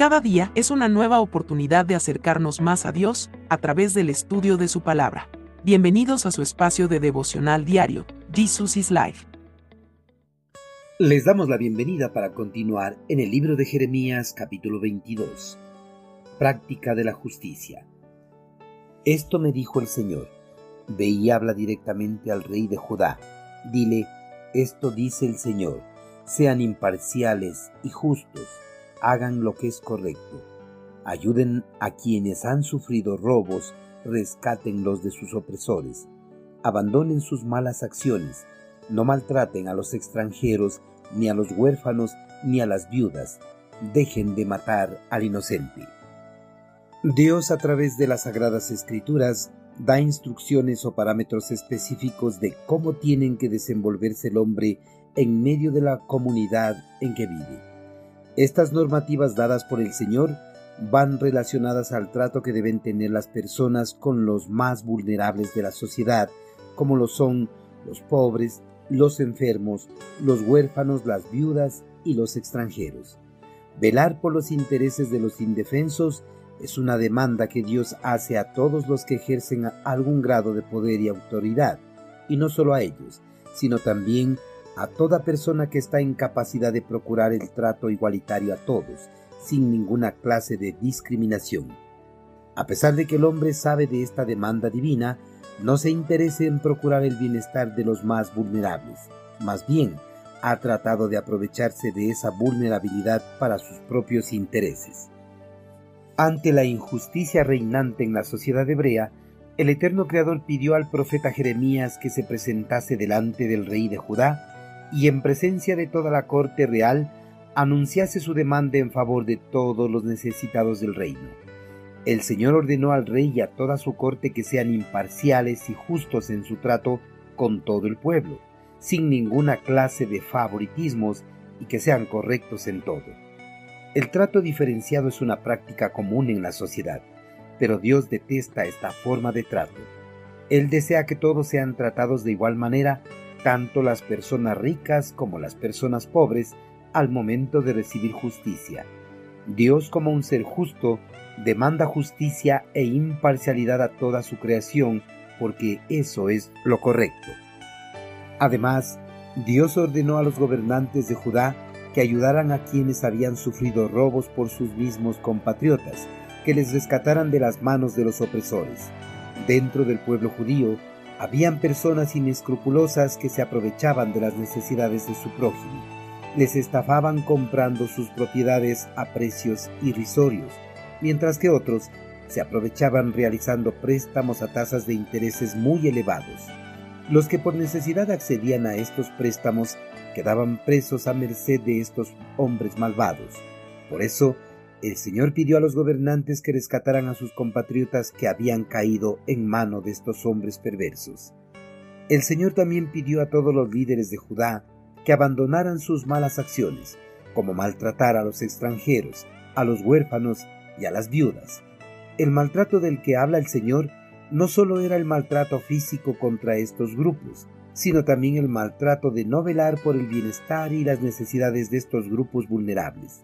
Cada día es una nueva oportunidad de acercarnos más a Dios a través del estudio de su palabra. Bienvenidos a su espacio de devocional diario, Jesus is Life. Les damos la bienvenida para continuar en el libro de Jeremías capítulo 22. Práctica de la justicia. Esto me dijo el Señor. Ve y habla directamente al rey de Judá. Dile, esto dice el Señor, sean imparciales y justos, hagan lo que es correcto, ayuden a quienes han sufrido robos, rescátenlos de sus opresores, abandonen sus malas acciones, no maltraten a los extranjeros, ni a los huérfanos, ni a las viudas, dejen de matar al inocente. Dios a través de las Sagradas Escrituras da instrucciones o parámetros específicos de cómo tienen que desenvolverse el hombre en medio de la comunidad en que vive. Estas normativas dadas por el Señor van relacionadas al trato que deben tener las personas con los más vulnerables de la sociedad, como lo son los pobres, los enfermos, los huérfanos, las viudas y los extranjeros. Velar por los intereses de los indefensos es una demanda que Dios hace a todos los que ejercen algún grado de poder y autoridad, y no solo a ellos, sino también a toda persona que está en capacidad de procurar el trato igualitario a todos, sin ninguna clase de discriminación. A pesar de que el hombre sabe de esta demanda divina, no se interesa en procurar el bienestar de los más vulnerables, más bien ha tratado de aprovecharse de esa vulnerabilidad para sus propios intereses. Ante la injusticia reinante en la sociedad hebrea, el eterno Creador pidió al profeta Jeremías que se presentase delante del rey de Judá y en presencia de toda la corte real anunciase su demanda en favor de todos los necesitados del reino. El Señor ordenó al rey y a toda su corte que sean imparciales y justos en su trato con todo el pueblo, sin ninguna clase de favoritismos y que sean correctos en todo. El trato diferenciado es una práctica común en la sociedad, pero Dios detesta esta forma de trato. Él desea que todos sean tratados de igual manera, tanto las personas ricas como las personas pobres, al momento de recibir justicia. Dios como un ser justo demanda justicia e imparcialidad a toda su creación porque eso es lo correcto. Además, Dios ordenó a los gobernantes de Judá que ayudaran a quienes habían sufrido robos por sus mismos compatriotas, que les rescataran de las manos de los opresores. Dentro del pueblo judío habían personas inescrupulosas que se aprovechaban de las necesidades de su prójimo. Les estafaban comprando sus propiedades a precios irrisorios, mientras que otros se aprovechaban realizando préstamos a tasas de intereses muy elevados. Los que por necesidad accedían a estos préstamos quedaban presos a merced de estos hombres malvados. Por eso, el Señor pidió a los gobernantes que rescataran a sus compatriotas que habían caído en mano de estos hombres perversos. El Señor también pidió a todos los líderes de Judá que abandonaran sus malas acciones, como maltratar a los extranjeros, a los huérfanos y a las viudas. El maltrato del que habla el Señor no solo era el maltrato físico contra estos grupos, sino también el maltrato de no velar por el bienestar y las necesidades de estos grupos vulnerables.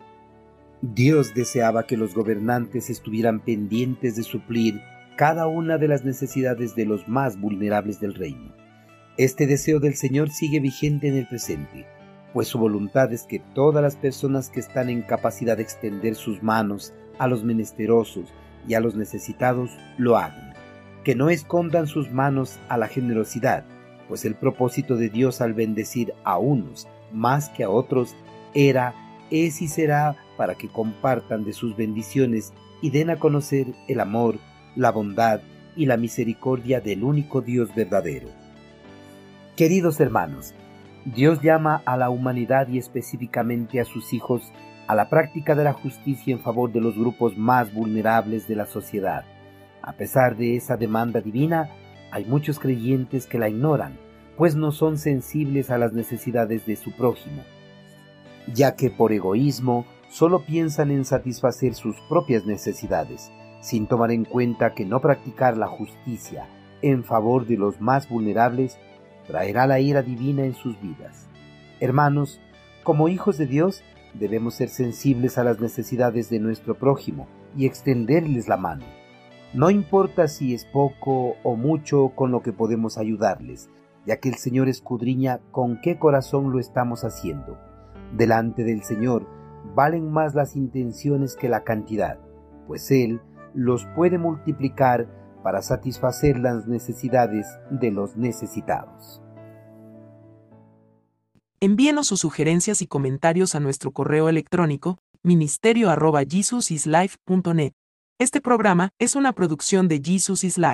Dios deseaba que los gobernantes estuvieran pendientes de suplir cada una de las necesidades de los más vulnerables del reino. Este deseo del Señor sigue vigente en el presente, pues su voluntad es que todas las personas que están en capacidad de extender sus manos a los menesterosos y a los necesitados lo hagan, que no escondan sus manos a la generosidad, pues el propósito de Dios al bendecir a unos más que a otros era, es y será para que compartan de sus bendiciones y den a conocer el amor, la bondad y la misericordia del único Dios verdadero. Queridos hermanos, Dios llama a la humanidad y específicamente a sus hijos a la práctica de la justicia en favor de los grupos más vulnerables de la sociedad. A pesar de esa demanda divina, hay muchos creyentes que la ignoran, pues no son sensibles a las necesidades de su prójimo, ya que por egoísmo solo piensan en satisfacer sus propias necesidades, sin tomar en cuenta que no practicar la justicia en favor de los más vulnerables traerá la ira divina en sus vidas. Hermanos, como hijos de Dios, Debemos ser sensibles a las necesidades de nuestro prójimo y extenderles la mano. No importa si es poco o mucho con lo que podemos ayudarles, ya que el Señor escudriña con qué corazón lo estamos haciendo. Delante del Señor valen más las intenciones que la cantidad, pues Él los puede multiplicar para satisfacer las necesidades de los necesitados. Envíenos sus sugerencias y comentarios a nuestro correo electrónico ministerio.jesusislife.net. Este programa es una producción de Jesus is Life.